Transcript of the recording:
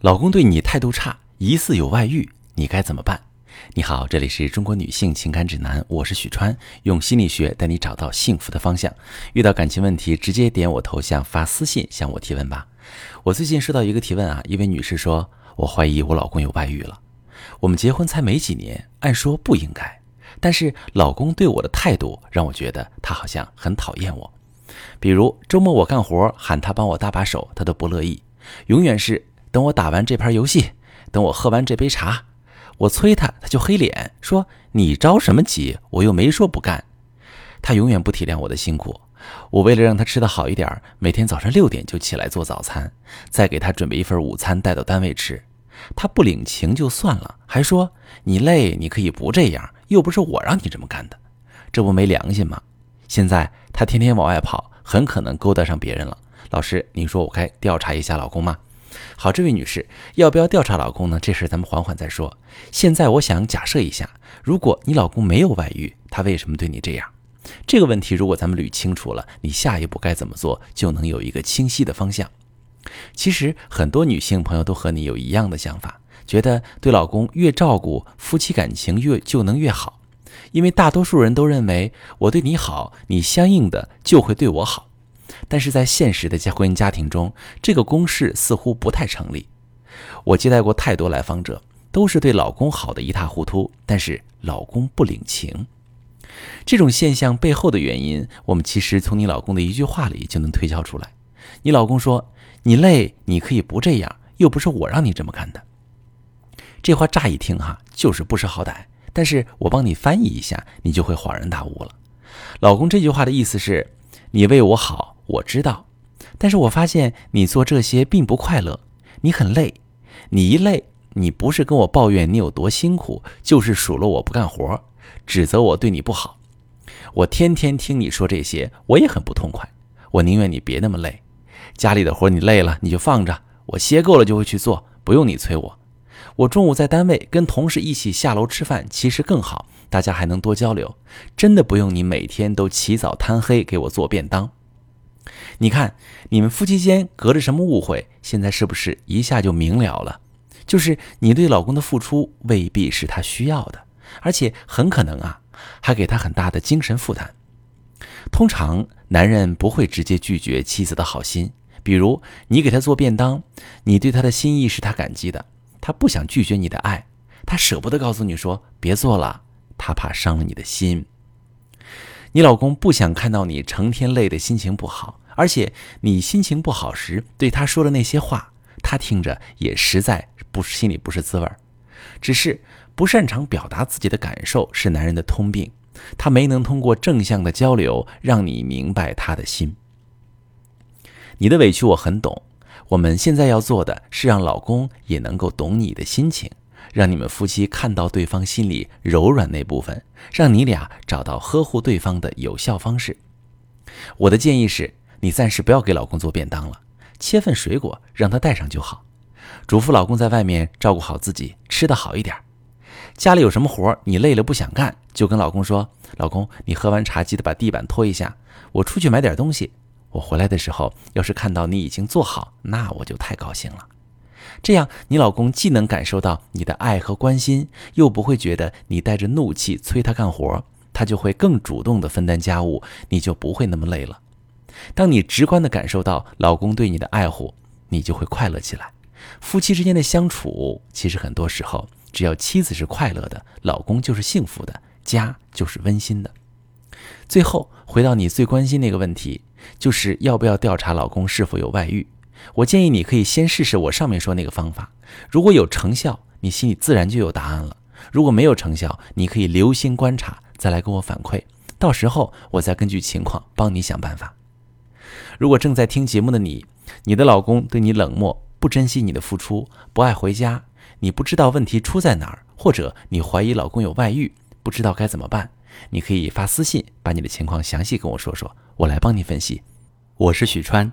老公对你态度差，疑似有外遇，你该怎么办？你好，这里是中国女性情感指南，我是许川，用心理学带你找到幸福的方向。遇到感情问题，直接点我头像发私信向我提问吧。我最近收到一个提问啊，一位女士说，我怀疑我老公有外遇了。我们结婚才没几年，按说不应该，但是老公对我的态度让我觉得他好像很讨厌我。比如周末我干活喊他帮我搭把手，他都不乐意，永远是。等我打完这盘游戏，等我喝完这杯茶，我催他，他就黑脸说：“你着什么急？我又没说不干。”他永远不体谅我的辛苦。我为了让他吃得好一点，每天早上六点就起来做早餐，再给他准备一份午餐带到单位吃。他不领情就算了，还说：“你累，你可以不这样，又不是我让你这么干的，这不没良心吗？”现在他天天往外跑，很可能勾搭上别人了。老师，你说我该调查一下老公吗？好，这位女士，要不要调查老公呢？这事咱们缓缓再说。现在我想假设一下，如果你老公没有外遇，他为什么对你这样？这个问题如果咱们捋清楚了，你下一步该怎么做，就能有一个清晰的方向。其实很多女性朋友都和你有一样的想法，觉得对老公越照顾，夫妻感情越就能越好，因为大多数人都认为我对你好，你相应的就会对我好。但是在现实的家婚姻家庭中，这个公式似乎不太成立。我接待过太多来访者，都是对老公好的一塌糊涂，但是老公不领情。这种现象背后的原因，我们其实从你老公的一句话里就能推敲出来。你老公说：“你累，你可以不这样，又不是我让你这么干的。”这话乍一听哈，就是不识好歹。但是我帮你翻译一下，你就会恍然大悟了。老公这句话的意思是：你为我好。我知道，但是我发现你做这些并不快乐，你很累，你一累，你不是跟我抱怨你有多辛苦，就是数落我不干活，指责我对你不好。我天天听你说这些，我也很不痛快。我宁愿你别那么累，家里的活你累了你就放着，我歇够了就会去做，不用你催我。我中午在单位跟同事一起下楼吃饭，其实更好，大家还能多交流。真的不用你每天都起早贪黑给我做便当。你看，你们夫妻间隔着什么误会？现在是不是一下就明了了？就是你对老公的付出未必是他需要的，而且很可能啊，还给他很大的精神负担。通常男人不会直接拒绝妻子的好心，比如你给他做便当，你对他的心意是他感激的，他不想拒绝你的爱，他舍不得告诉你说别做了，他怕伤了你的心。你老公不想看到你成天累的心情不好，而且你心情不好时对他说的那些话，他听着也实在不是心里不是滋味儿。只是不擅长表达自己的感受是男人的通病，他没能通过正向的交流让你明白他的心。你的委屈我很懂，我们现在要做的是让老公也能够懂你的心情。让你们夫妻看到对方心里柔软那部分，让你俩找到呵护对方的有效方式。我的建议是，你暂时不要给老公做便当了，切份水果让他带上就好。嘱咐老公在外面照顾好自己，吃的好一点。家里有什么活你累了不想干，就跟老公说：“老公，你喝完茶记得把地板拖一下。我出去买点东西，我回来的时候要是看到你已经做好，那我就太高兴了。”这样，你老公既能感受到你的爱和关心，又不会觉得你带着怒气催他干活，他就会更主动的分担家务，你就不会那么累了。当你直观的感受到老公对你的爱护，你就会快乐起来。夫妻之间的相处，其实很多时候，只要妻子是快乐的，老公就是幸福的，家就是温馨的。最后，回到你最关心那个问题，就是要不要调查老公是否有外遇。我建议你可以先试试我上面说那个方法，如果有成效，你心里自然就有答案了；如果没有成效，你可以留心观察，再来跟我反馈，到时候我再根据情况帮你想办法。如果正在听节目的你，你的老公对你冷漠，不珍惜你的付出，不爱回家，你不知道问题出在哪儿，或者你怀疑老公有外遇，不知道该怎么办，你可以发私信把你的情况详细跟我说说，我来帮你分析。我是许川。